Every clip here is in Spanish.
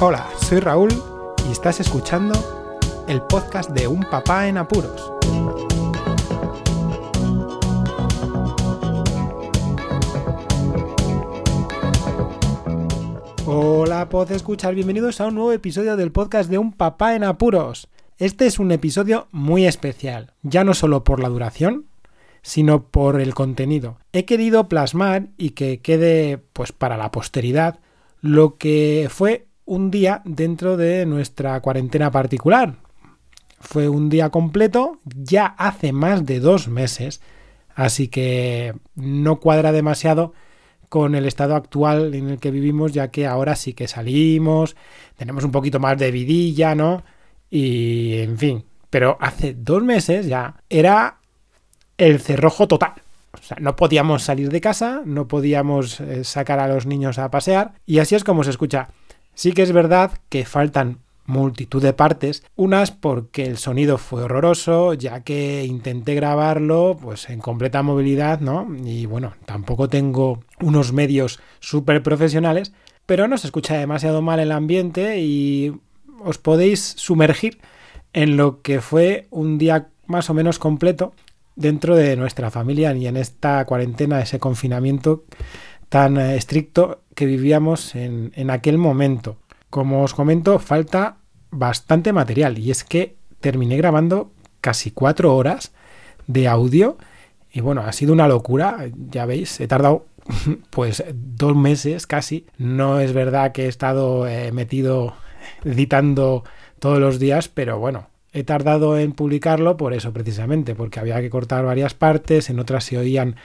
Hola, soy Raúl y estás escuchando el podcast de Un Papá en Apuros. Hola, pod escuchar, bienvenidos a un nuevo episodio del podcast de Un Papá en Apuros. Este es un episodio muy especial, ya no solo por la duración, sino por el contenido. He querido plasmar y que quede pues para la posteridad lo que fue un día dentro de nuestra cuarentena particular. Fue un día completo, ya hace más de dos meses, así que no cuadra demasiado con el estado actual en el que vivimos, ya que ahora sí que salimos, tenemos un poquito más de vidilla, ¿no? Y en fin, pero hace dos meses ya era el cerrojo total. O sea, no podíamos salir de casa, no podíamos eh, sacar a los niños a pasear, y así es como se escucha. Sí que es verdad que faltan multitud de partes, unas porque el sonido fue horroroso, ya que intenté grabarlo pues en completa movilidad, ¿no? Y bueno, tampoco tengo unos medios súper profesionales, pero no se escucha demasiado mal el ambiente y os podéis sumergir en lo que fue un día más o menos completo dentro de nuestra familia y en esta cuarentena, ese confinamiento tan eh, estricto que vivíamos en, en aquel momento. Como os comento, falta bastante material y es que terminé grabando casi cuatro horas de audio y bueno, ha sido una locura, ya veis, he tardado pues dos meses casi. No es verdad que he estado eh, metido editando todos los días, pero bueno, he tardado en publicarlo por eso precisamente, porque había que cortar varias partes, en otras se oían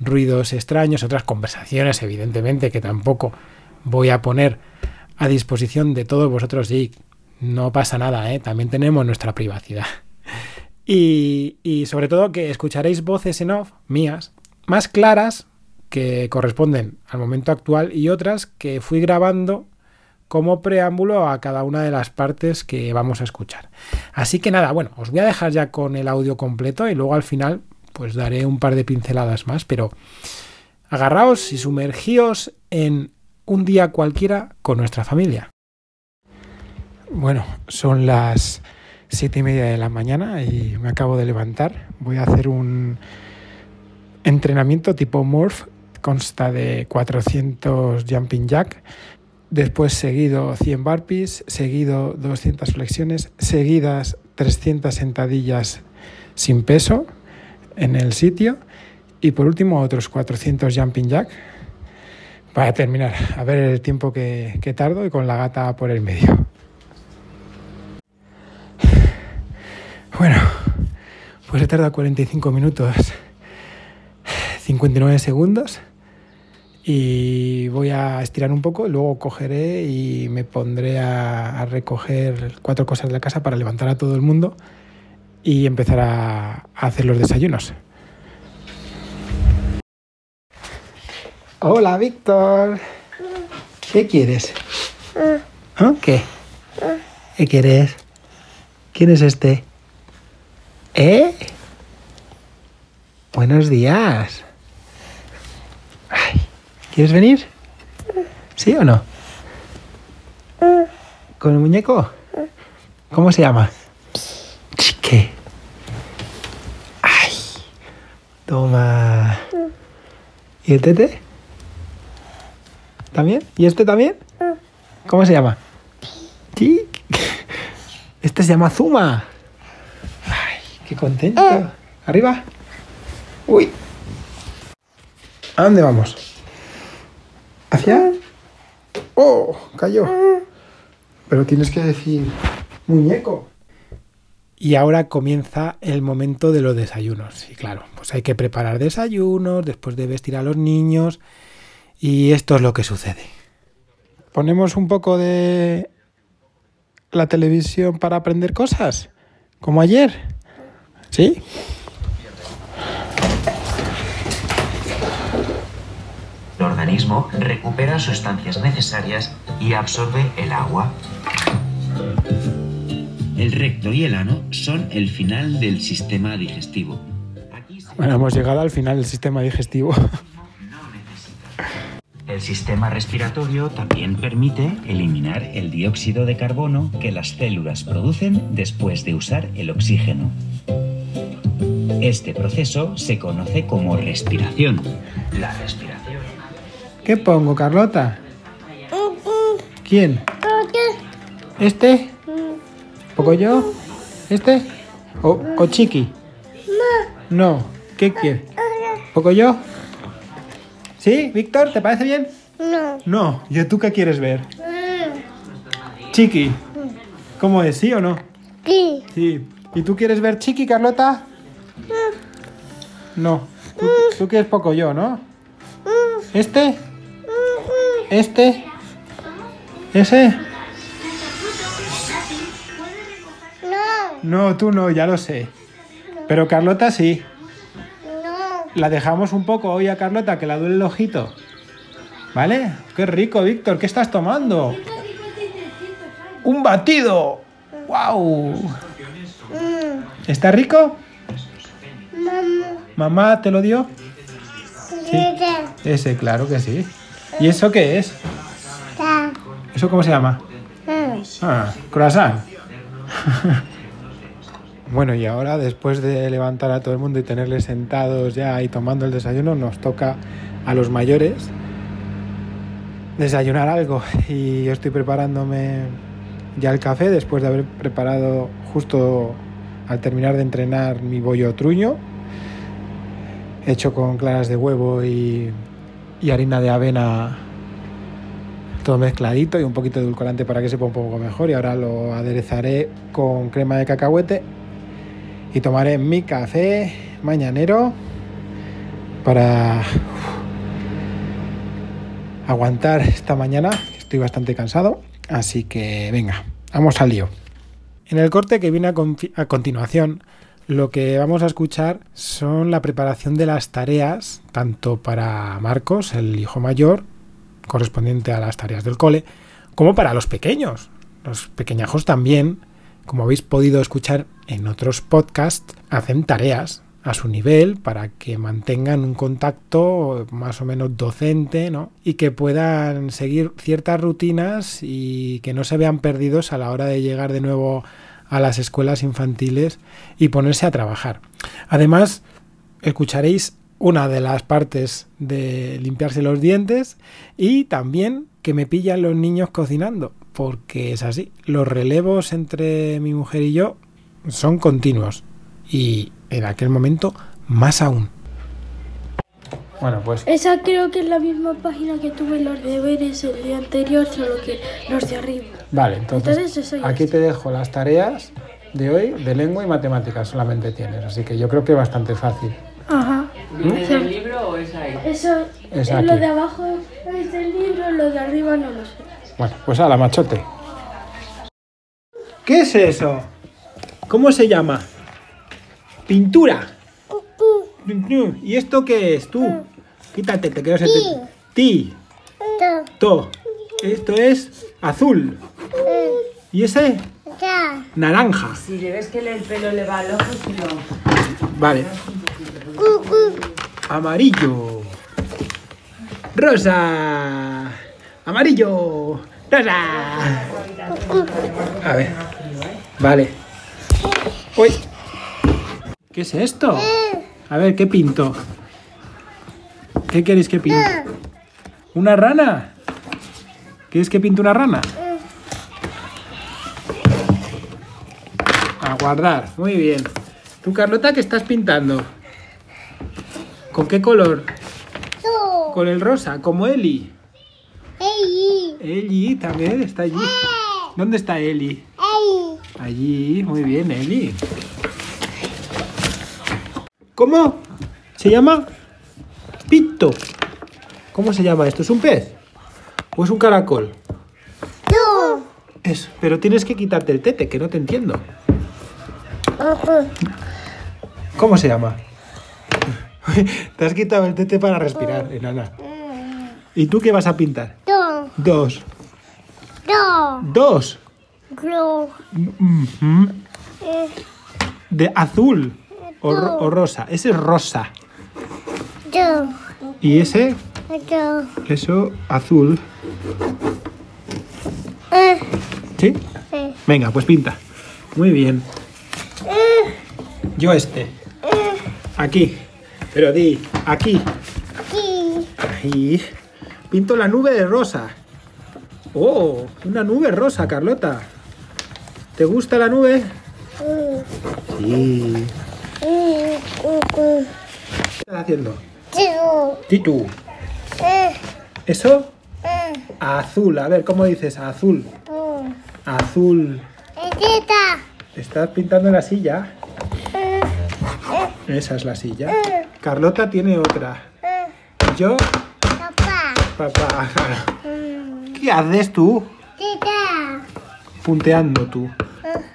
ruidos extraños, otras conversaciones, evidentemente, que tampoco voy a poner a disposición de todos vosotros y no pasa nada, ¿eh? también tenemos nuestra privacidad. Y, y sobre todo que escucharéis voces en off mías, más claras que corresponden al momento actual y otras que fui grabando como preámbulo a cada una de las partes que vamos a escuchar. Así que nada, bueno, os voy a dejar ya con el audio completo y luego al final pues daré un par de pinceladas más, pero agarraos y sumergíos en un día cualquiera con nuestra familia. Bueno, son las siete y media de la mañana y me acabo de levantar. Voy a hacer un entrenamiento tipo Morph, consta de 400 jumping jack, después seguido 100 burpees, seguido 200 flexiones, seguidas 300 sentadillas sin peso en el sitio y por último otros 400 jumping jack para terminar, a ver el tiempo que, que tardo y con la gata por el medio. Bueno, pues he tardado 45 minutos, 59 segundos y voy a estirar un poco, luego cogeré y me pondré a, recoger cuatro cosas de la casa para levantar a todo el mundo y empezar a, a hacer los desayunos. Hola, Víctor. ¿Qué quieres? ¿Ah? ¿Qué? ¿Qué quieres? ¿Quién es este? ¿Eh? Buenos días. Ay, ¿Quieres venir? ¿Sí o no? ¿Con el muñeco? ¿Cómo se llama? ¿Qué? Ay. Toma. ¿Y el tete? ¿También? ¿Y este también? ¿Cómo se llama? Sí. Este se llama Zuma. Ay, qué contento. Arriba. Uy. ¿A dónde vamos? ¿Hacia? ¡Oh! Cayó. Pero tienes que decir muñeco. Y ahora comienza el momento de los desayunos. Y claro, pues hay que preparar desayunos, después de vestir a los niños. Y esto es lo que sucede. Ponemos un poco de la televisión para aprender cosas, como ayer. ¿Sí? Organismo recupera sustancias necesarias y absorbe el agua. El recto y el ano son el final del sistema digestivo. Aquí se... Bueno, hemos llegado al final del sistema digestivo. El sistema respiratorio también permite eliminar el dióxido de carbono que las células producen después de usar el oxígeno. Este proceso se conoce como respiración. La respiración. ¿Qué pongo, Carlota? ¿Quién? ¿Este? ¿Poco yo? ¿Este? ¿O, o Chiqui? No. ¿Qué quiere? ¿Poco yo? ¿Sí, Víctor? ¿Te parece bien? No. No. ¿Y tú qué quieres ver? Chiqui. ¿Cómo es? ¿Sí o no? Sí. Sí. ¿Y tú quieres ver Chiqui, Carlota? No. Tú, tú quieres poco yo, ¿no? ¿Este? ¿Este? ¿Ese? No. No, tú no, ya lo sé. Pero Carlota sí. No. La dejamos un poco hoy a Carlota que la duele el ojito. ¿Vale? Qué rico, Víctor. ¿Qué estás tomando? ¡Un batido! ¡Wow! Mm. ¿Está rico? Mamá. ¿Mamá te lo dio? Ese, claro que sí. ¿Y eso qué es? Ta. ¿Eso cómo se llama? Mm. Ah, croissant. bueno, y ahora, después de levantar a todo el mundo y tenerles sentados ya y tomando el desayuno, nos toca a los mayores desayunar algo. Y yo estoy preparándome ya el café después de haber preparado justo al terminar de entrenar mi bollo truño, hecho con claras de huevo y, y harina de avena todo mezcladito y un poquito de edulcorante para que sepa un poco mejor. Y ahora lo aderezaré con crema de cacahuete y tomaré mi café mañanero para aguantar esta mañana estoy bastante cansado. Así que venga vamos al lío. En el corte que viene a continuación lo que vamos a escuchar son la preparación de las tareas tanto para Marcos el hijo mayor correspondiente a las tareas del cole, como para los pequeños. Los pequeñajos también, como habéis podido escuchar en otros podcasts, hacen tareas a su nivel para que mantengan un contacto más o menos docente, ¿no? Y que puedan seguir ciertas rutinas y que no se vean perdidos a la hora de llegar de nuevo a las escuelas infantiles y ponerse a trabajar. Además, escucharéis una de las partes de limpiarse los dientes y también que me pillan los niños cocinando, porque es así. Los relevos entre mi mujer y yo son continuos y en aquel momento más aún. Bueno, pues Esa creo que es la misma página que tuve los deberes el día anterior, solo que los de arriba. vale, entonces aquí te dejo las tareas de hoy de lengua y matemáticas solamente tienes, así que yo creo que es bastante fácil. Ajá. ¿Es el libro o es ahí? Eso, Es aquí. lo de abajo es del libro, lo de arriba no lo sé. Bueno, pues a la machote. ¿Qué es eso? ¿Cómo se llama? Pintura. ¿Y esto qué es? Tú. Quítate, te quedas en Ti. To. Esto es azul. ¿Y ese? Naranja. Si le ves que el pelo le va al ojo, si no. Vale. Amarillo. Rosa. Amarillo. Rosa. A ver. Vale. Uy. ¿Qué es esto? A ver, ¿qué pinto? ¿Qué queréis que pinte? ¿Una rana? ¿Quieres que pinte una rana? A guardar. Muy bien. ¿Tú, Carlota, qué estás pintando? ¿Con qué color? Con el rosa, como Eli. Ey. Eli también está allí. ¿Dónde está Eli? Ey. Allí, muy bien, Eli. ¿Cómo? ¿Se llama? Pito. ¿Cómo se llama esto? ¿Es un pez? ¿O es un caracol? Es, pero tienes que quitarte el tete, que no te entiendo. ¿Cómo se llama? te has quitado el tete para respirar, enana. ¿Y tú qué vas a pintar? Dos. Dos. Glu. Ujú. Eh. De azul o, ro- o rosa. Ese es rosa. ¿Y ese? Queso azul. Eh, ¿Sí? Venga, pues pinta. Muy bien. eh, Yo este. eh. Aquí. Pero di, aquí. Aquí. Ahí. Pinto la nube de rosa. Oh, una nube rosa, Carlota. ¿Te gusta la nube? Mm, Sí. mm, mm. ¿Qué estás haciendo? Titu. Eh, ¿Eso? eh, Azul. A ver, ¿cómo dices? Azul. Azul. Etita. ¿Estás pintando la silla? Eh, Esa es la silla. Carlota tiene otra. Yo, Papá. papá. Mm. ¿Qué haces tú? Tita. Punteando tú.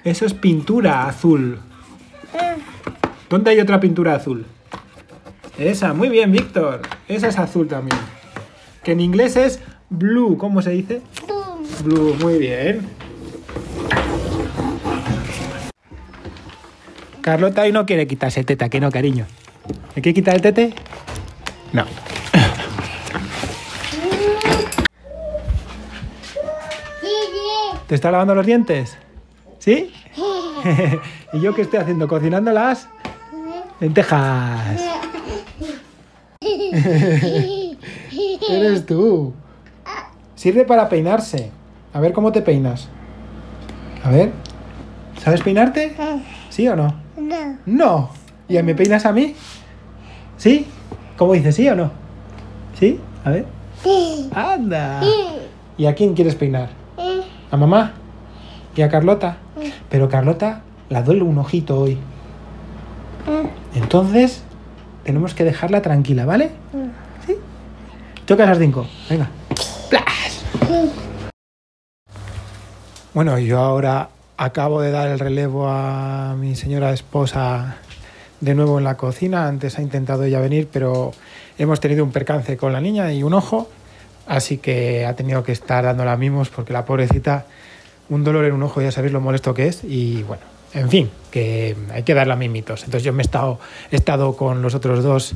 Eso es pintura azul. ¿Dónde hay otra pintura azul? Esa, muy bien, Víctor. Esa es azul también. Que en inglés es blue, ¿cómo se dice? boom. Blue, muy bien. Carlota hoy no quiere quitarse el tete, que no, cariño. ¿Hay que quitar el tete? No. ¿Te está lavando los dientes? ¿Sí? ¿Y yo qué estoy haciendo? ¿Cocinando las lentejas? Eres tú. Sirve para peinarse. A ver cómo te peinas. A ver. ¿Sabes peinarte? ¿Sí o no? No. No. ¿Y me peinas a mí? ¿Sí? ¿Cómo dices? ¿Sí o no? ¿Sí? A ver. Anda. ¿Y a quién quieres peinar? Eh, ¿A mamá? ¿Y a Carlota? Pero Carlota la duele un ojito hoy. eh. Entonces, tenemos que dejarla tranquila, ¿vale? ¿Sí? Toca las cinco. Venga. ¡Plas! Bueno, yo ahora acabo de dar el relevo a mi señora esposa de nuevo en la cocina. Antes ha intentado ella venir, pero hemos tenido un percance con la niña y un ojo. Así que ha tenido que estar dándola mimos porque la pobrecita, un dolor en un ojo, ya sabéis lo molesto que es. Y bueno, en fin, que hay que darla mimitos. Entonces yo me he estado, he estado con los otros dos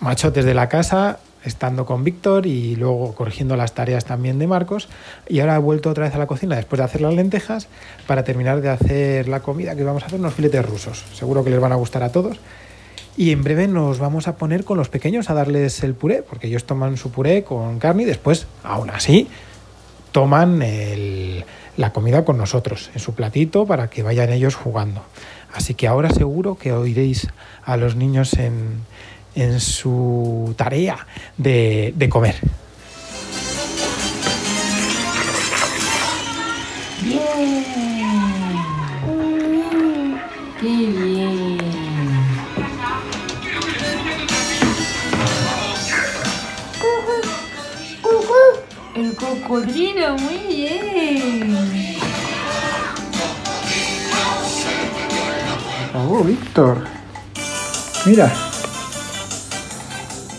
machotes de la casa, estando con Víctor y luego corrigiendo las tareas también de Marcos. Y ahora he vuelto otra vez a la cocina después de hacer las lentejas para terminar de hacer la comida, que vamos a hacer unos filetes rusos. Seguro que les van a gustar a todos. Y en breve nos vamos a poner con los pequeños a darles el puré, porque ellos toman su puré con carne y después, aún así, toman el- la comida con nosotros en su platito para que vayan ellos jugando. Así que ahora seguro que oiréis a los niños en, en su tarea de, de comer. Cocodrilo, muy bien. Oh, Víctor. Mira.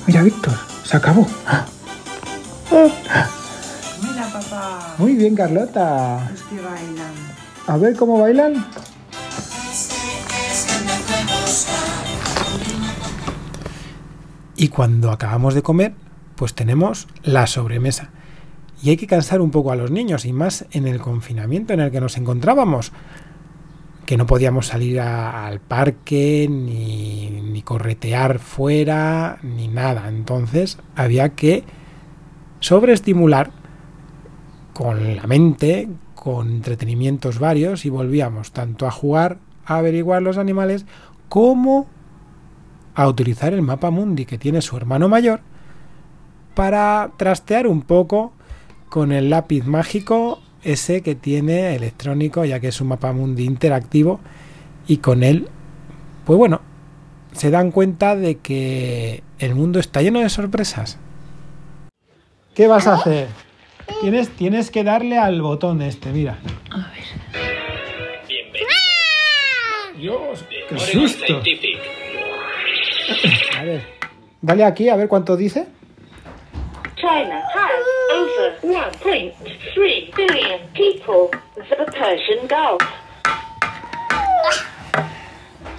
Mira, Víctor. Se acabó. Mira, papá. Muy bien, Carlota. Los que bailan. A ver cómo bailan. Y cuando acabamos de comer, pues tenemos la sobremesa. Y hay que cansar un poco a los niños, y más en el confinamiento en el que nos encontrábamos, que no podíamos salir al parque, ni, ni corretear fuera, ni nada. Entonces había que sobreestimular con la mente, con entretenimientos varios, y volvíamos tanto a jugar, a averiguar los animales, como a utilizar el mapa mundi que tiene su hermano mayor para trastear un poco con el lápiz mágico ese que tiene electrónico ya que es un mapa mundi interactivo y con él pues bueno se dan cuenta de que el mundo está lleno de sorpresas. ¿qué vas a hacer? tienes, tienes que darle al botón este mira. A ver. Dios qué susto. A ver dale aquí a ver cuánto dice. China over 1.3 billion people. The Persian Gulf.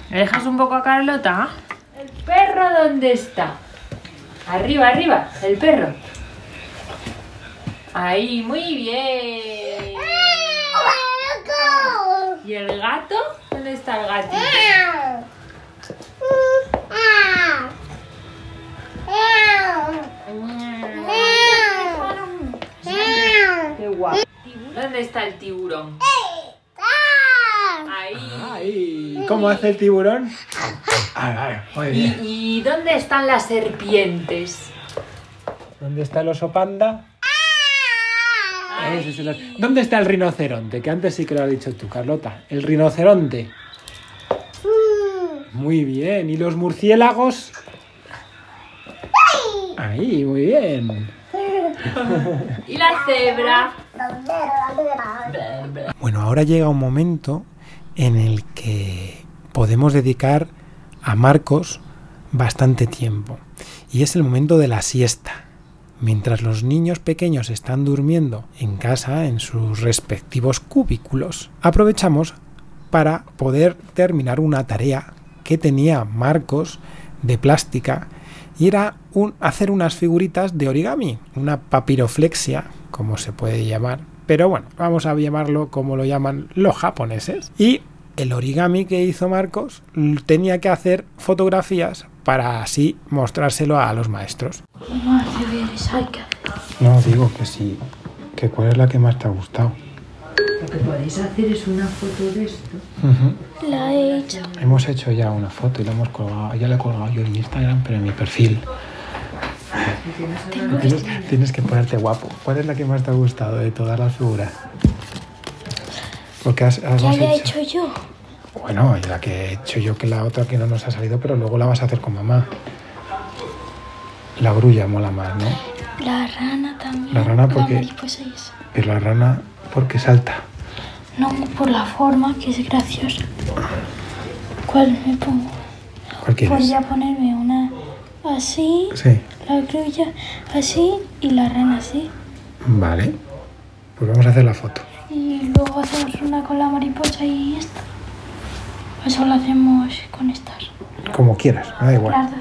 ¿Le dejas un poco a Carlota? ¿El perro dónde está? Arriba, arriba, el perro. Ahí, muy bien. ¿Y el gato? ¿Dónde está el gatito? Qué guapo. ¿Dónde está el tiburón? Ahí. Ay, ¿Cómo hace el tiburón? Ay, muy ¿Y, bien. y dónde están las serpientes? ¿Dónde está el oso panda? Ese es el- ¿Dónde está el rinoceronte? Que antes sí que lo has dicho tú, Carlota. El rinoceronte. Muy bien. ¿Y los murciélagos? Ahí, muy bien. ¿Y la cebra? Bueno, ahora llega un momento en el que podemos dedicar a Marcos bastante tiempo. Y es el momento de la siesta. Mientras los niños pequeños están durmiendo en casa, en sus respectivos cubículos, aprovechamos para poder terminar una tarea que tenía Marcos de plástica y era un, hacer unas figuritas de origami, una papiroflexia, como se puede llamar, pero bueno, vamos a llamarlo como lo llaman los japoneses. Y el origami que hizo Marcos tenía que hacer fotografías para así mostrárselo a los maestros. No, digo que sí, que cuál es la que más te ha gustado. Lo que podéis hacer es una foto de esto. La he hecho. Hemos hecho ya una foto y la hemos colgado, ya la he colgado yo en Instagram, pero en mi perfil. Tienes, tienes que ponerte guapo. ¿Cuál es la que más te ha gustado de todas las figuras? Porque has, has- Ya hemos la he hecho- hecho yo. Bueno, y la que he hecho yo que la otra que no nos ha salido, pero luego la vas a hacer con mamá. La grulla mola más, ¿no? La rana también. La rana porque- La mariposa y esa. Pero la rana porque salta. No, por la forma, que es graciosa. ¿Cuál me pongo? ¿Cuál quieres? Podría ponerme una así, Sí. la grulla así y la rana así. Vale. Pues vamos a hacer la foto. Y luego hacemos una con la mariposa y esta. Eso lo hacemos con estas. Como quieras, da igual. Las dos.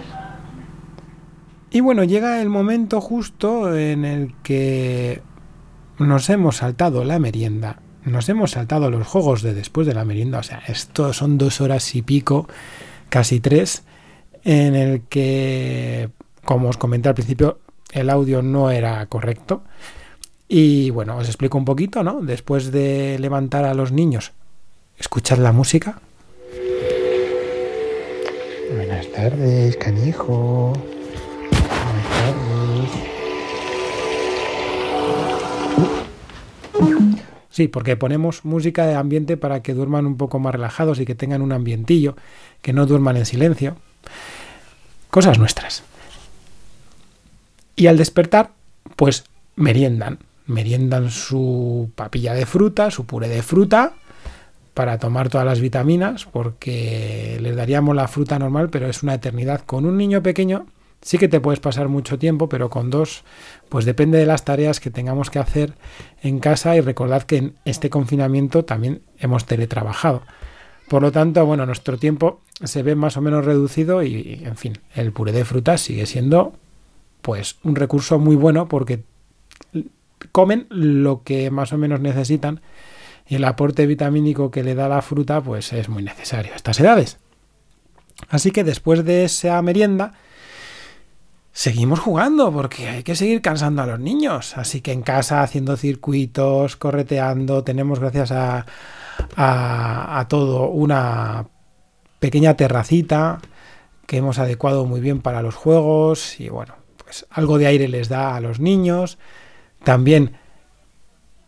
Y bueno, llega el momento justo en el que nos hemos saltado la merienda, nos hemos saltado los juegos de después de la merienda, o sea, esto son dos horas y pico, casi tres, en el que, como os comenté al principio, el audio no era correcto. Y bueno, os explico un poquito, ¿no? Después de levantar a los niños, escuchad la música. Buenas tardes, canijo. Sí, porque ponemos música de ambiente para que duerman un poco más relajados y que tengan un ambientillo, que no duerman en silencio. Cosas nuestras. Y al despertar, pues meriendan. Meriendan su papilla de fruta, su puré de fruta, para tomar todas las vitaminas, porque les daríamos la fruta normal, pero es una eternidad. Con un niño pequeño sí que te puedes pasar mucho tiempo, pero con dos, pues depende de las tareas que tengamos que hacer en casa y recordad que en este confinamiento también hemos teletrabajado. Por lo tanto, bueno, nuestro tiempo se ve más o menos reducido y, en fin, el puré de frutas sigue siendo pues un recurso muy bueno porque comen lo que más o menos necesitan y el aporte vitamínico que le da la fruta pues es muy necesario a estas edades. Así que después de esa merienda seguimos jugando porque hay que seguir cansando a los niños. Así que en casa haciendo circuitos, correteando, tenemos gracias a, a, todo una pequeña terracita que hemos adecuado muy bien para los juegos y bueno, pues algo de aire les da a los niños. También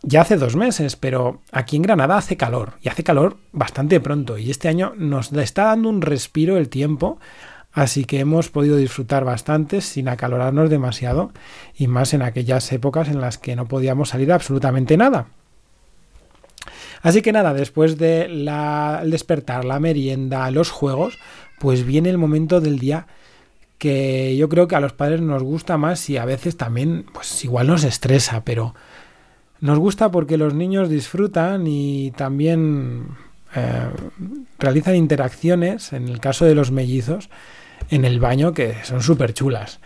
ya hace dos meses, pero aquí en Granada hace calor y hace calor bastante pronto y este año nos está dando un respiro el tiempo, así que hemos podido disfrutar bastante sin acalorarnos demasiado y más en aquellas épocas en las que no podíamos salir absolutamente nada. Así que nada, después de la, el despertar, la merienda, los juegos, pues viene el momento del día que yo creo que a los padres nos gusta más y a veces también, pues igual nos estresa, pero nos gusta porque los niños disfrutan y también eh, realizan interacciones, en el caso de los mellizos, en el baño que son súper chulas.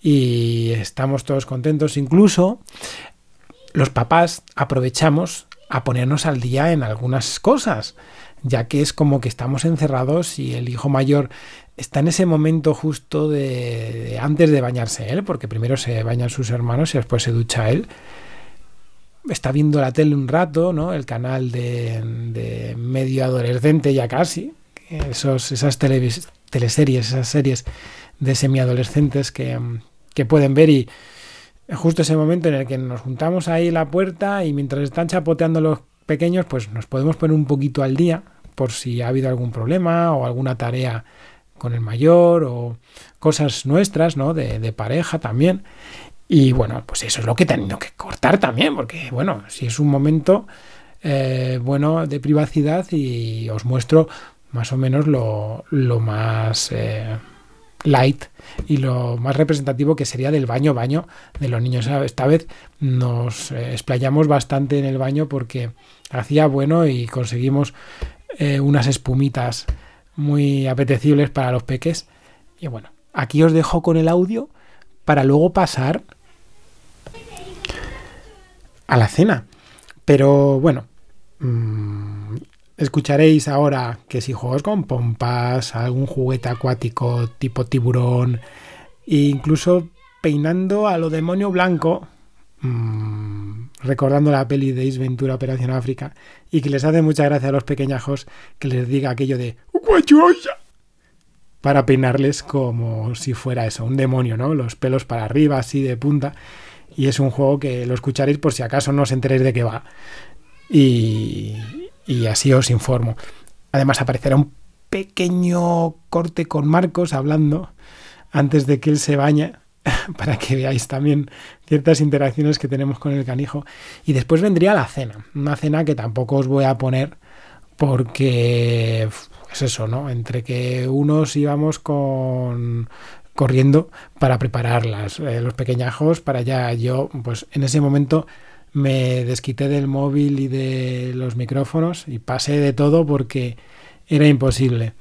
y estamos todos contentos. Incluso los papás aprovechamos a ponernos al día en algunas cosas, ya que es como que estamos encerrados y el hijo mayor está en ese momento justo de, antes de bañarse él, porque primero se bañan sus hermanos y después se ducha él. Está viendo la tele un rato, ¿no? El canal de, de medio adolescente ya casi, esos, esas teleseries, esas series de semiadolescentes que, que pueden ver y justo ese momento en el que nos juntamos ahí la puerta y mientras están chapoteando los pequeños, pues nos podemos poner un poquito al día por si ha habido algún problema o alguna tarea con el mayor o cosas nuestras, ¿no? De pareja también. Y bueno, pues eso es lo que he tenido que cortar también, porque bueno, si es un momento eh, bueno de privacidad y os muestro más o menos lo, lo más eh, light y lo más representativo que sería del baño baño de los niños. Esta vez nos eh, explayamos bastante en el baño porque hacía bueno y conseguimos unas espumitas muy apetecibles para los peques. Y bueno, aquí os dejo con el audio para luego pasar a la cena. Pero bueno, mmm, escucharéis ahora que si juegos con pompas, algún juguete acuático tipo tiburón, e incluso peinando a lo demonio blanco, mmm, recordando la peli de Ace Ventura Operación África, y que les hace mucha gracia a los pequeñajos que les diga aquello de para peinarles como si fuera eso, un demonio, ¿no? Los pelos para arriba, así de punta. Y es un juego que lo escucharéis por si acaso no os enteréis de qué va. Y, y así os informo. Además aparecerá un pequeño corte con Marcos hablando antes de que él se bañe para que veáis también ciertas interacciones que tenemos con el canijo. Y después vendría la cena, una cena que tampoco os voy a poner porque es eso, ¿no? Entre que unos íbamos con corriendo para prepararlas, eh, los pequeñajos para allá. Yo, pues en ese momento me desquité del móvil y de los micrófonos y pasé de todo porque era imposible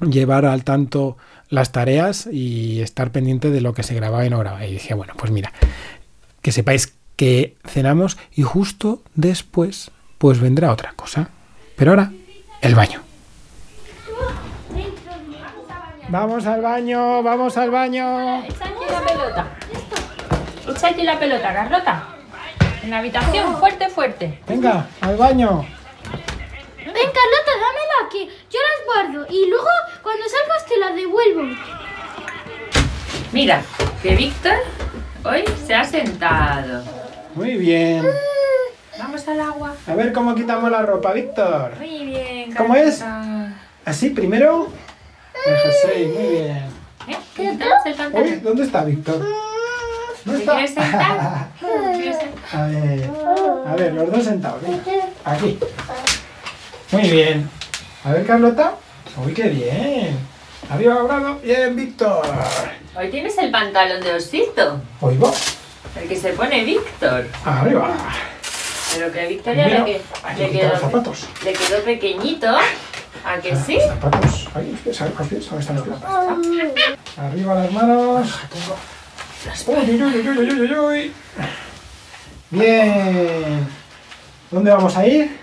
llevar al tanto las tareas y estar pendiente de lo que se grababa y no grababa. Y dije, bueno, pues mira, que sepáis que cenamos y justo después pues vendrá otra cosa. Pero ahora, el baño. Vamos al baño, vamos al baño. Echa aquí la pelota. Echa aquí la pelota, Carlota. En la habitación, fuerte, fuerte. Venga, al baño. Ven, Carlota, dámela aquí. Yo las guardo y luego cuando salgas te las devuelvo. Mira, que Víctor hoy se ha sentado. Muy bien. Vamos al agua. A ver cómo quitamos la ropa, Víctor. Muy bien, ¿Cómo es? Carlota. Así, primero. El muy bien. ¿Eh? ¿Qué? ¿dónde está Víctor? ¿No ¿Te está? A ver, a ver, los dos sentados, venga. Aquí. Muy bien. A ver, Carlota. Uy, qué bien. Arriba, bravo. Bien, Víctor. Hoy tienes el pantalón de osito. Hoy va. El que se pone Víctor. Arriba. Pero que a Víctor ya le, que- los quedó, zapatos. le quedó pequeñito. ¿A que sí? Los zapatos. Ahí. ¿Dónde están los pies? Arriba las manos. Uy, uy, uy, uy, uy. Bien. ¿Dónde vamos a ir?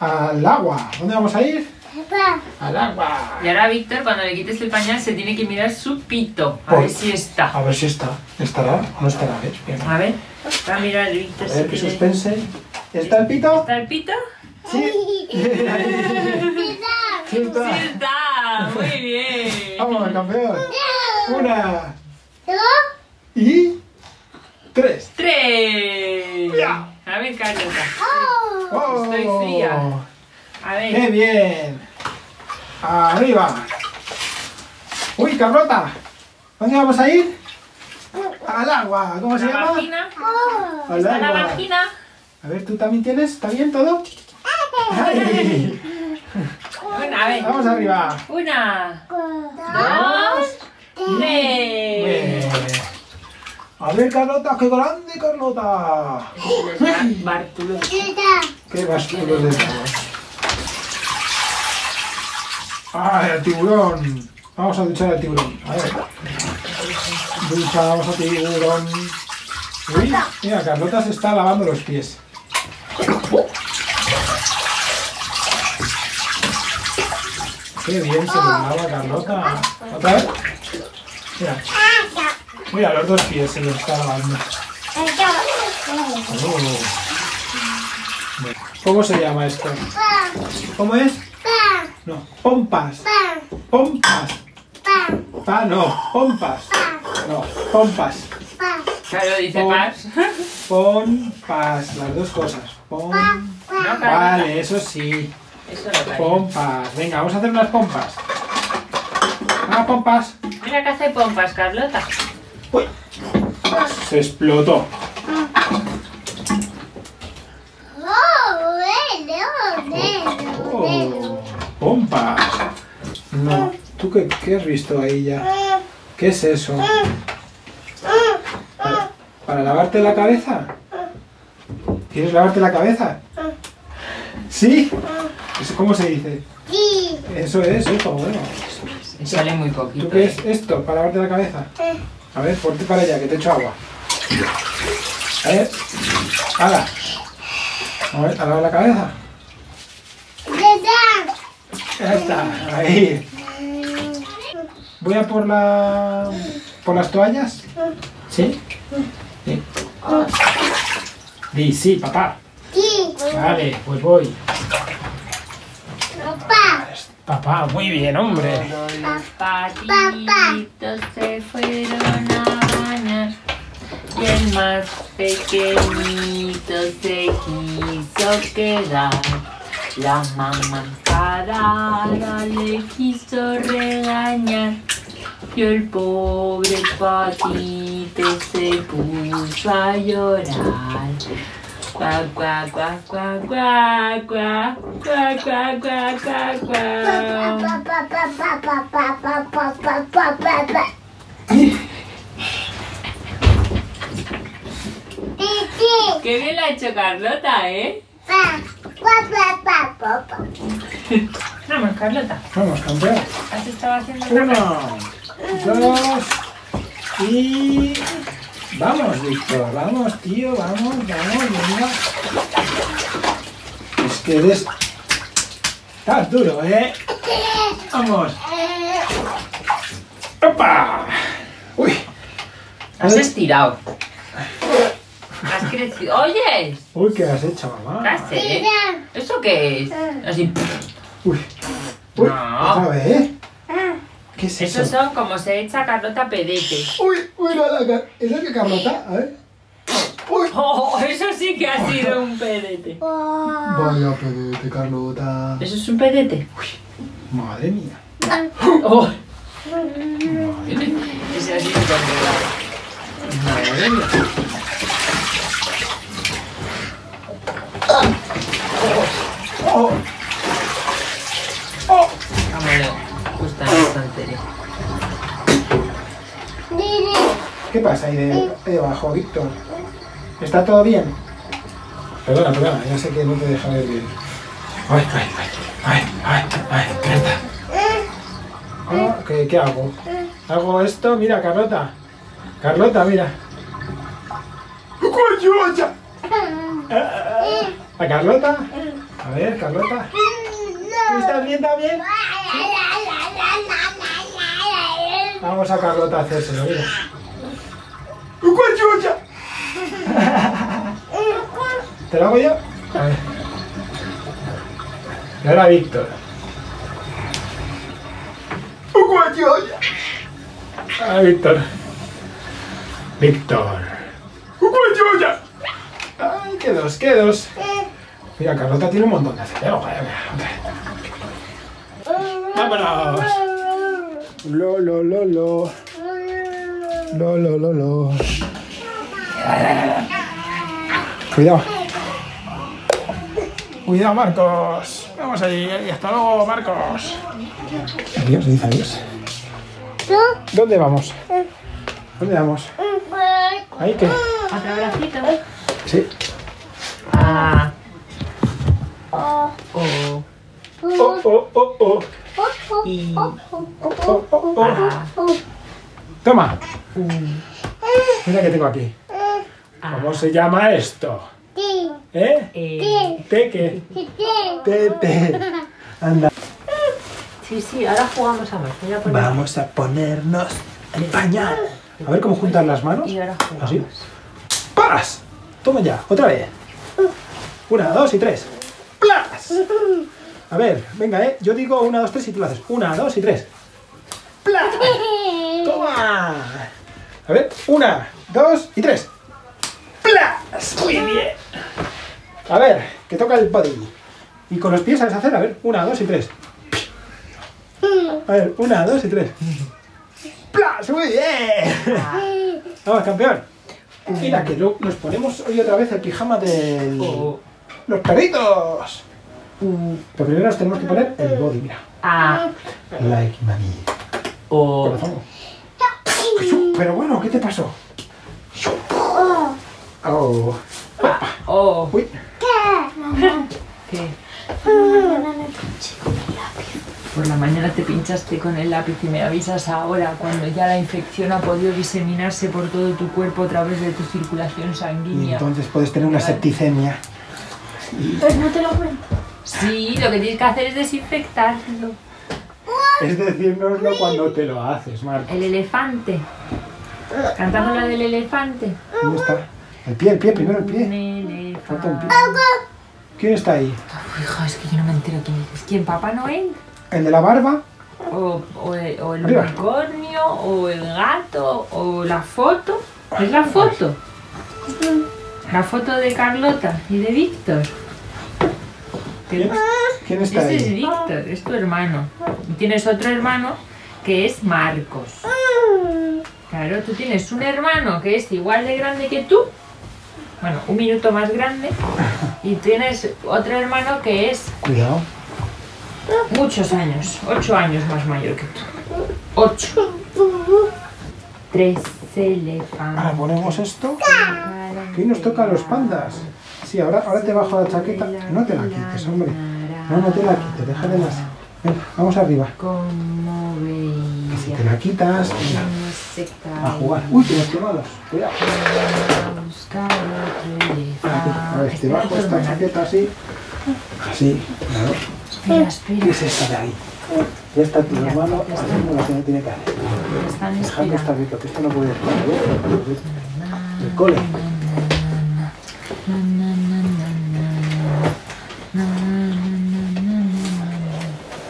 Al agua. ¿Dónde vamos a ir? Al agua. Y ahora Víctor, cuando le quites el pañal, se tiene que mirar su pito. A Por- ver si está. A ver si está. ¿Estará o no estará? ¿Ves? Bien. A ver, va a mirar el Víctor A si ver qué tiene- suspense. ¿Está el pito? ¿Está el pito? Sí. Sí Sí está. está, muy bien. Vamos, campeón. Una dos, y tres. ¡Tres! Ya. A ver, Carlota. ¡Oh! Estoy fría. A ¡Qué ver. bien! Arriba. Uy, Carlota. ¿Dónde vamos a ir? Al agua. ¿Cómo se ¿La llama? vagina? Al ¿Está la agua. vagina? A ver, ¿tú también tienes? ¿Está bien todo? Ay. Una, a ver. Vamos arriba. Una, dos, tres. Bien. A ver, Carlota, qué grande, Carlota. Bartulo. Qué bastos de todos. ¡Ay, el tiburón! Vamos a duchar al tiburón. A ver. Duchamos a tiburón. Uy, mira, Carlota se está lavando los pies. Qué bien se los lava Carlota. ¿Otra vez? Mira, mira, los dos pies se los está lavando. Oh. ¿Cómo se llama esto? ¿Cómo es? No, pompas. Pompas. Pa, no, pompas. No, pompas. Claro, dice Paz. Pompas, las dos cosas. Pom-. Vale, eso sí. Eso lo trae. Pompas. Venga, vamos a hacer unas pompas. Ah, pompas. Mira que hace pompas, Carlota. Uy. Se explotó. Oh, pompas. No, ¿tú qué, qué has visto ahí ya? ¿Qué es eso? ¿Para, para lavarte la cabeza? ¿Quieres lavarte la cabeza? ¿Sí? ¿Eso ¿Cómo se dice? Eso es, hijo, bueno. Y sale muy ¿Tú poquito. qué ¿eh? es esto para lavarte la cabeza? A ver, ponte para allá, que te echo agua. A ver, haga. A ver, a lavar la cabeza. Ya está, ahí. Voy a por la. por las toallas. ¿Sí? Sí. Di, sí, papá. Vale, pues voy. Papá, muy bien, hombre. Los patitos se fueron a bañar y el más pequeñito se quiso quedar. La mamá parada le quiso regañar y el pobre patito se puso a llorar. Cuá, cuá, cuá, cuá, cuá, cuá, cuá, cuá, cuá, cuá, cuá. Qué bien la ha hecho Carlota, ¿eh? Vamos, Carlota. Vamos, campeón. ¿Has estado haciendo Uno, dos y. Vamos, Víctor, vamos, tío, vamos, vamos, venga. Es que eres. Estás duro, ¿eh? Vamos. ¡Opa! Uy. Has estirado. Has crecido. ¿Oyes? Uy, ¿qué has hecho, mamá? ¿Qué haces? ¿Eso qué es? Así. Uy. Uy, No. otra vez. ¿Qué es eso? Esos son como se echa Carlota pedete. Uy, uy, la, la, ¿Esa que Carlota? A ver. Uy. Oh, eso sí que ha sido un pedete. Vaya pedete, Carlota. ¿Eso es un pedete? Madre mía. Oh. Ese ha sido. Madre mía. Oh. Oh. Vámonos. Justo en la tontería. ¿Qué pasa ahí de, ahí debajo, Víctor? ¿Está todo bien? Perdona, perdona, ya sé que no te deja ver bien. Ay, ay, ay, ay, ay, ay. Ah, ¿qué, ¿Qué hago? ¿Hago esto? Mira, Carlota. Carlota, mira. ¡Coyoya! ¿A Carlota? A ver, Carlota. ¿Estás bien también? Vamos a Carlota a hacérselo, mira. ¿Te lo hago yo? A ver. Y ahora Víctor. Ah, Víctor. Víctor. ¡Ay, qué dos, qué dos! Mira, Carlota tiene un montón de acelero. Vaya, mira. ¡Vámonos! Lo, lo, lo, lo. Lo, lo, lo, lo. Cuidado. Cuidado, Marcos. Vamos ahí. Y hasta luego, Marcos. Adiós, dice adiós. ¿Dónde vamos? ¿Dónde vamos? ¿Ahí qué? Otro bracito. Sí. Ah. Oh. Oh, oh, oh, oh. Y. Toma. Mira que tengo aquí. ¿Cómo se llama esto? ¿Eh? Eh, ¿Te qué? Ti. Te, te. Anda. sí, sí, ahora jugamos a más. Voy a poner- Vamos a ponernos el pañal. A ver cómo juntar las manos. Y ahora jugamos. Así. ¡Plas! Toma ya, otra vez. Una, dos y tres. ¡Plas! A ver, venga, ¿eh? Yo digo una, dos, tres y tú lo haces. Una, dos y tres. ¡Plas! ¡Toma! A ver, una, dos y tres. ¡Plas! Muy bien. A ver, que toca el body. Y con los pies sabes hacer, a ver, una, dos y tres. A ver, una, dos y tres. ¡Plas! ¡Muy bien! Vamos, campeón. Mira, que lo- nos ponemos hoy otra vez el pijama de O, los perritos. Pero primero nos tenemos que poner el body, mira. a, Like mami. o, Corazón. Pero bueno, ¿qué te pasó? Oh. o. Uy. ¿Qué? Por la mañana te pinchaste con el lápiz y me avisas ahora cuando ya la infección ha podido diseminarse por todo tu cuerpo a través de tu circulación Y sanguínea. entonces puedes tener una septicemia. Pues no te lo cuento. Sí, lo que tienes que hacer es desinfectarlo. Es decírnoslo cuando te lo haces, Marco. El elefante. Cantamos la del elefante. ¿Dónde está? El pie, el pie, primero el Un pie. Falta un elefante. pie. ¿Quién está ahí? Uf, hija, es que yo no me entero quién es. ¿Quién? ¿Papá Noel? ¿El de la barba? O, o el, o el Arriba. unicornio, o el gato, o la foto. ¿Es la foto? La foto de Carlota y de Víctor. ¿Quién, quién está Ese es ahí? Víctor, es tu hermano. Y tienes otro hermano que es Marcos. Claro, tú tienes un hermano que es igual de grande que tú. Bueno, un minuto más grande. Y tienes otro hermano que es Cuidado. muchos años, ocho años más mayor que tú. Ocho. Tres elefantes. Ahora ponemos esto. Hoy nos toca a los pandas. Sí, ahora, ahora te bajo la chaqueta. No te la quites, hombre. No, no te la quites, déjale las. Venga, vamos arriba. Que si te la quitas, se a jugar. Uy, que nos quemados. Cuidado. a Aquí, ver, te bajo esta chaqueta así. Así, claro. Espera, ¿Qué es esta de ahí? Ya está tu hermano haciendo lo que no tiene que hacer. Están Dejando esta esperando. rica, que esto no puede estar. ¿eh? El cole.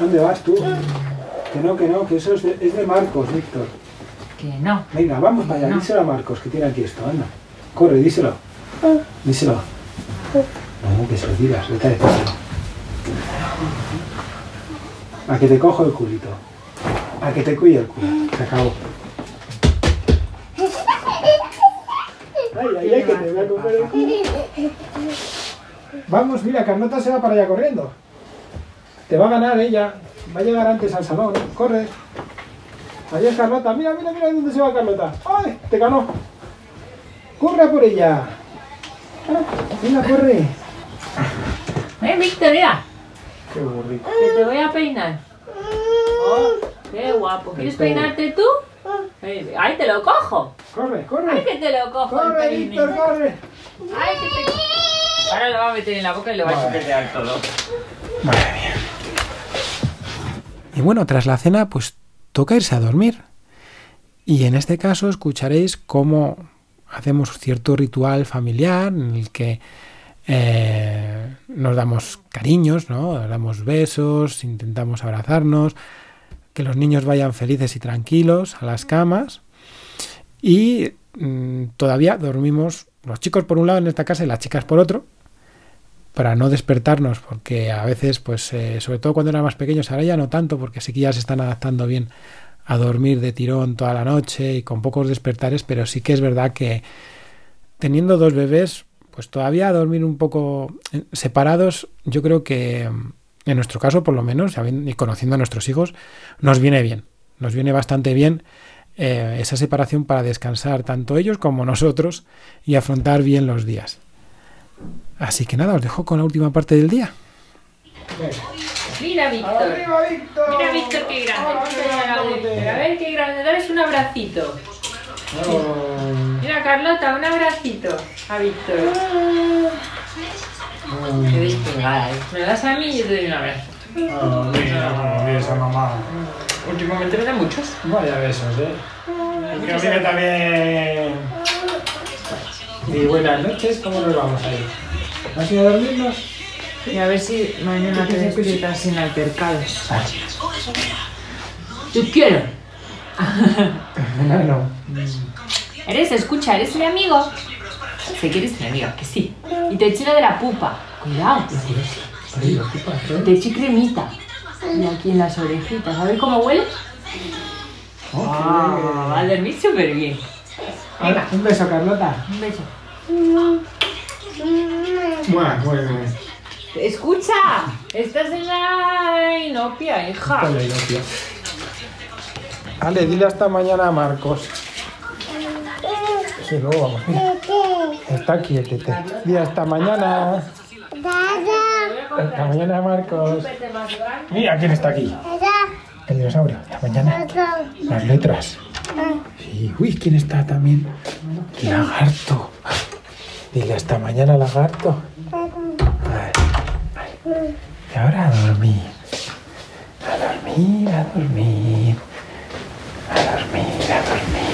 ¿Dónde vas tú? Que no, que no, que eso es de, es de Marcos, Víctor. Que no. Venga, vamos para allá, No. díselo a Marcos, que tiene aquí esto, anda. Corre, díselo. Díselo. No, que se lo digas, vete a decírselo. A que te cojo el culito. A que te cuide el culo. Se acabó. Ay, ay, ay, que te voy a coger el culo. Vamos, mira, Carlota se va para allá corriendo. Te va a ganar ella. Va a llegar antes al salón. Corre. Allá es Carlota. Mira, mira, mira dónde se va Carlota. ¡Ay! Te ganó. Corre por ella. Venga, corre. ¡Eh, Víctor, mira! Qué burrito. Que te voy a peinar. Oh, ¡Qué guapo! ¿Quieres peinarte tú? ¡Ay, te lo cojo! Corre, ¡Ay, corre. que te lo cojo! Corre! Víctor, corre. ¡Ay, que te... Ahora lo va a meter en la boca y lo va a chupetear todo. Madre mía. Y bueno, tras la cena, pues toca irse a dormir. Y en este caso escucharéis cómo hacemos cierto ritual familiar en el que eh, nos damos cariños, ¿no? Nos damos besos, intentamos abrazarnos, que los niños vayan felices y tranquilos a las camas. Y mm, todavía dormimos los chicos por un lado en esta casa y las chicas por otro, para no despertarnos, porque a veces, pues, eh, sobre todo cuando eran más pequeños, ahora ya no tanto, porque sí que ya se están adaptando bien a dormir de tirón toda la noche y con pocos despertares, pero sí que es verdad que teniendo dos bebés, pues todavía dormir un poco eh, separados, yo creo que mm, en nuestro caso, por lo menos, y conociendo a nuestros hijos, nos viene bien, nos viene bastante bien eh, esa separación para descansar tanto ellos como nosotros y afrontar bien los días. Así que nada, os dejo con la última parte del día. Mira, Víctor. Víctor! Mira, Víctor, qué grande. Mira, A ver qué grande. Dales un abracito. Mira, Carlota, un abracito a Víctor. Qué despegada, ¿eh? ¿Me das a mí y yo te doy un abrazo? Oh, esa mamá. Últimamente me da muchos. Vaya besos, eh. Que os diga también. Y buenas noches, ¿cómo nos vamos a ir? ¿Has ido a dormirnos? Y a ver si mañana te despiertas sin altercados. Te quiero. No, no. Eres, escucha, eres mi amigo. Sé que eres mi amigo, que sí. Y te echo lo de la pupa. Cuidado. Te echo cremita. Y aquí en las orejitas. A ver cómo huele. Ah, va a dormir súper bien. Venga, un beso, Carlota. Un beso. Bueno, bueno, bueno. Escucha, estás en la inopia, hija. Ponle ahí, no, tío. Ale, dile hasta mañana a Marcos. Sí, luego vamos. Está quietete. Dile hasta mañana. Hasta mañana, Marcos. Mira quién está aquí. El dinosaurio. Hasta mañana. Las letras. Sí. Uy, ¿quién está también? Lagarto. Dile hasta mañana, lagarto. Y ahora a dormir. A dormir, a dormir. A dormir, a dormir.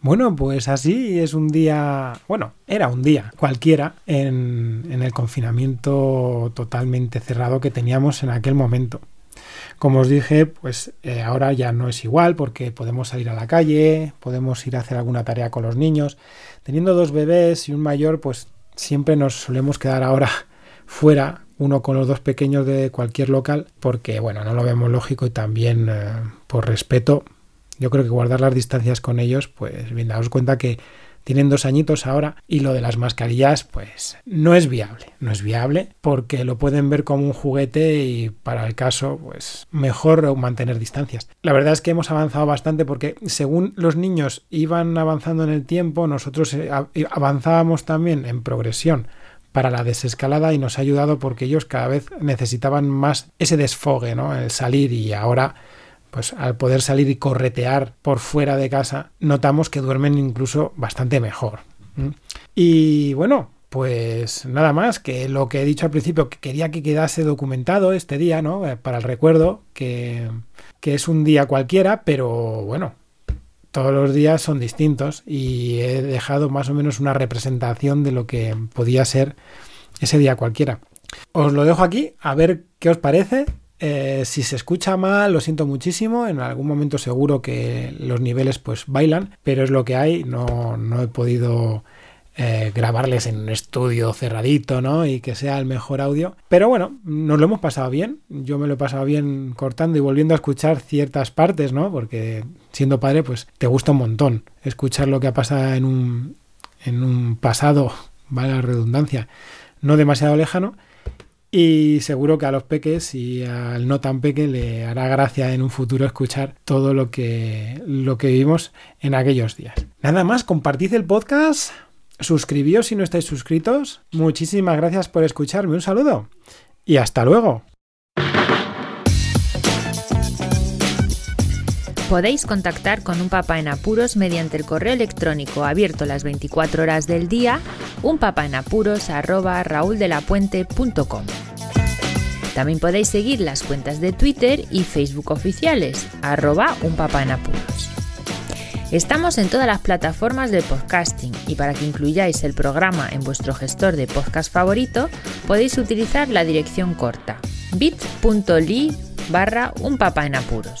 Bueno, pues así es un día, bueno, era un día cualquiera en, en el confinamiento totalmente cerrado que teníamos en aquel momento. Como os dije, pues eh, ahora ya no es igual porque podemos salir a la calle, podemos ir a hacer alguna tarea con los niños. Teniendo dos bebés y un mayor, pues siempre nos solemos quedar ahora fuera, uno con los dos pequeños de cualquier local, porque bueno, no lo vemos lógico y también eh, por respeto, yo creo que guardar las distancias con ellos, pues bien, daos cuenta que tienen dos añitos ahora y lo de las mascarillas pues no es viable, no es viable porque lo pueden ver como un juguete y para el caso pues mejor mantener distancias. La verdad es que hemos avanzado bastante porque según los niños iban avanzando en el tiempo, nosotros eh, a- avanzábamos también en progresión para la desescalada y nos ha ayudado porque ellos cada vez necesitaban más ese desfogue, ¿no? El salir y ahora pues al poder salir y corretear por fuera de casa, notamos que duermen incluso bastante mejor. Y bueno, pues nada más que lo que he dicho al principio, que quería que quedase documentado este día, ¿no? Eh, Para el recuerdo, que, que es un día cualquiera, pero bueno, todos los días son distintos y he dejado más o menos una representación de lo que podía ser ese día cualquiera. Os lo dejo aquí, a ver qué os parece. Eh, si se escucha mal, lo siento muchísimo. En algún momento seguro que los niveles pues bailan, pero es lo que hay. No, no he podido eh, grabarles en un estudio cerradito, ¿no? Y que sea el mejor audio. Pero bueno, nos lo hemos pasado bien. Yo me lo he pasado bien cortando y volviendo a escuchar ciertas partes, ¿no? Porque siendo padre, pues te gusta un montón escuchar lo que ha pasado en un, en un pasado, vale la redundancia, no demasiado lejano. Y seguro que a los peques y al no tan peque le hará gracia en un futuro escuchar todo lo que, lo que vivimos en aquellos días. Nada más, compartid el podcast, suscribíos si no estáis suscritos. Muchísimas gracias por escucharme. Un saludo y hasta luego. Podéis contactar con un papá en apuros mediante el correo electrónico abierto las 24 horas del día, unpapaenapuros@rauldelapuente.com. También podéis seguir las cuentas de Twitter y Facebook oficiales, arroba unpapaenapuros. Estamos en todas las plataformas de podcasting y para que incluyáis el programa en vuestro gestor de podcast favorito podéis utilizar la dirección corta bit.ly barra unpapaenapuros.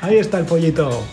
Ahí está el pollito.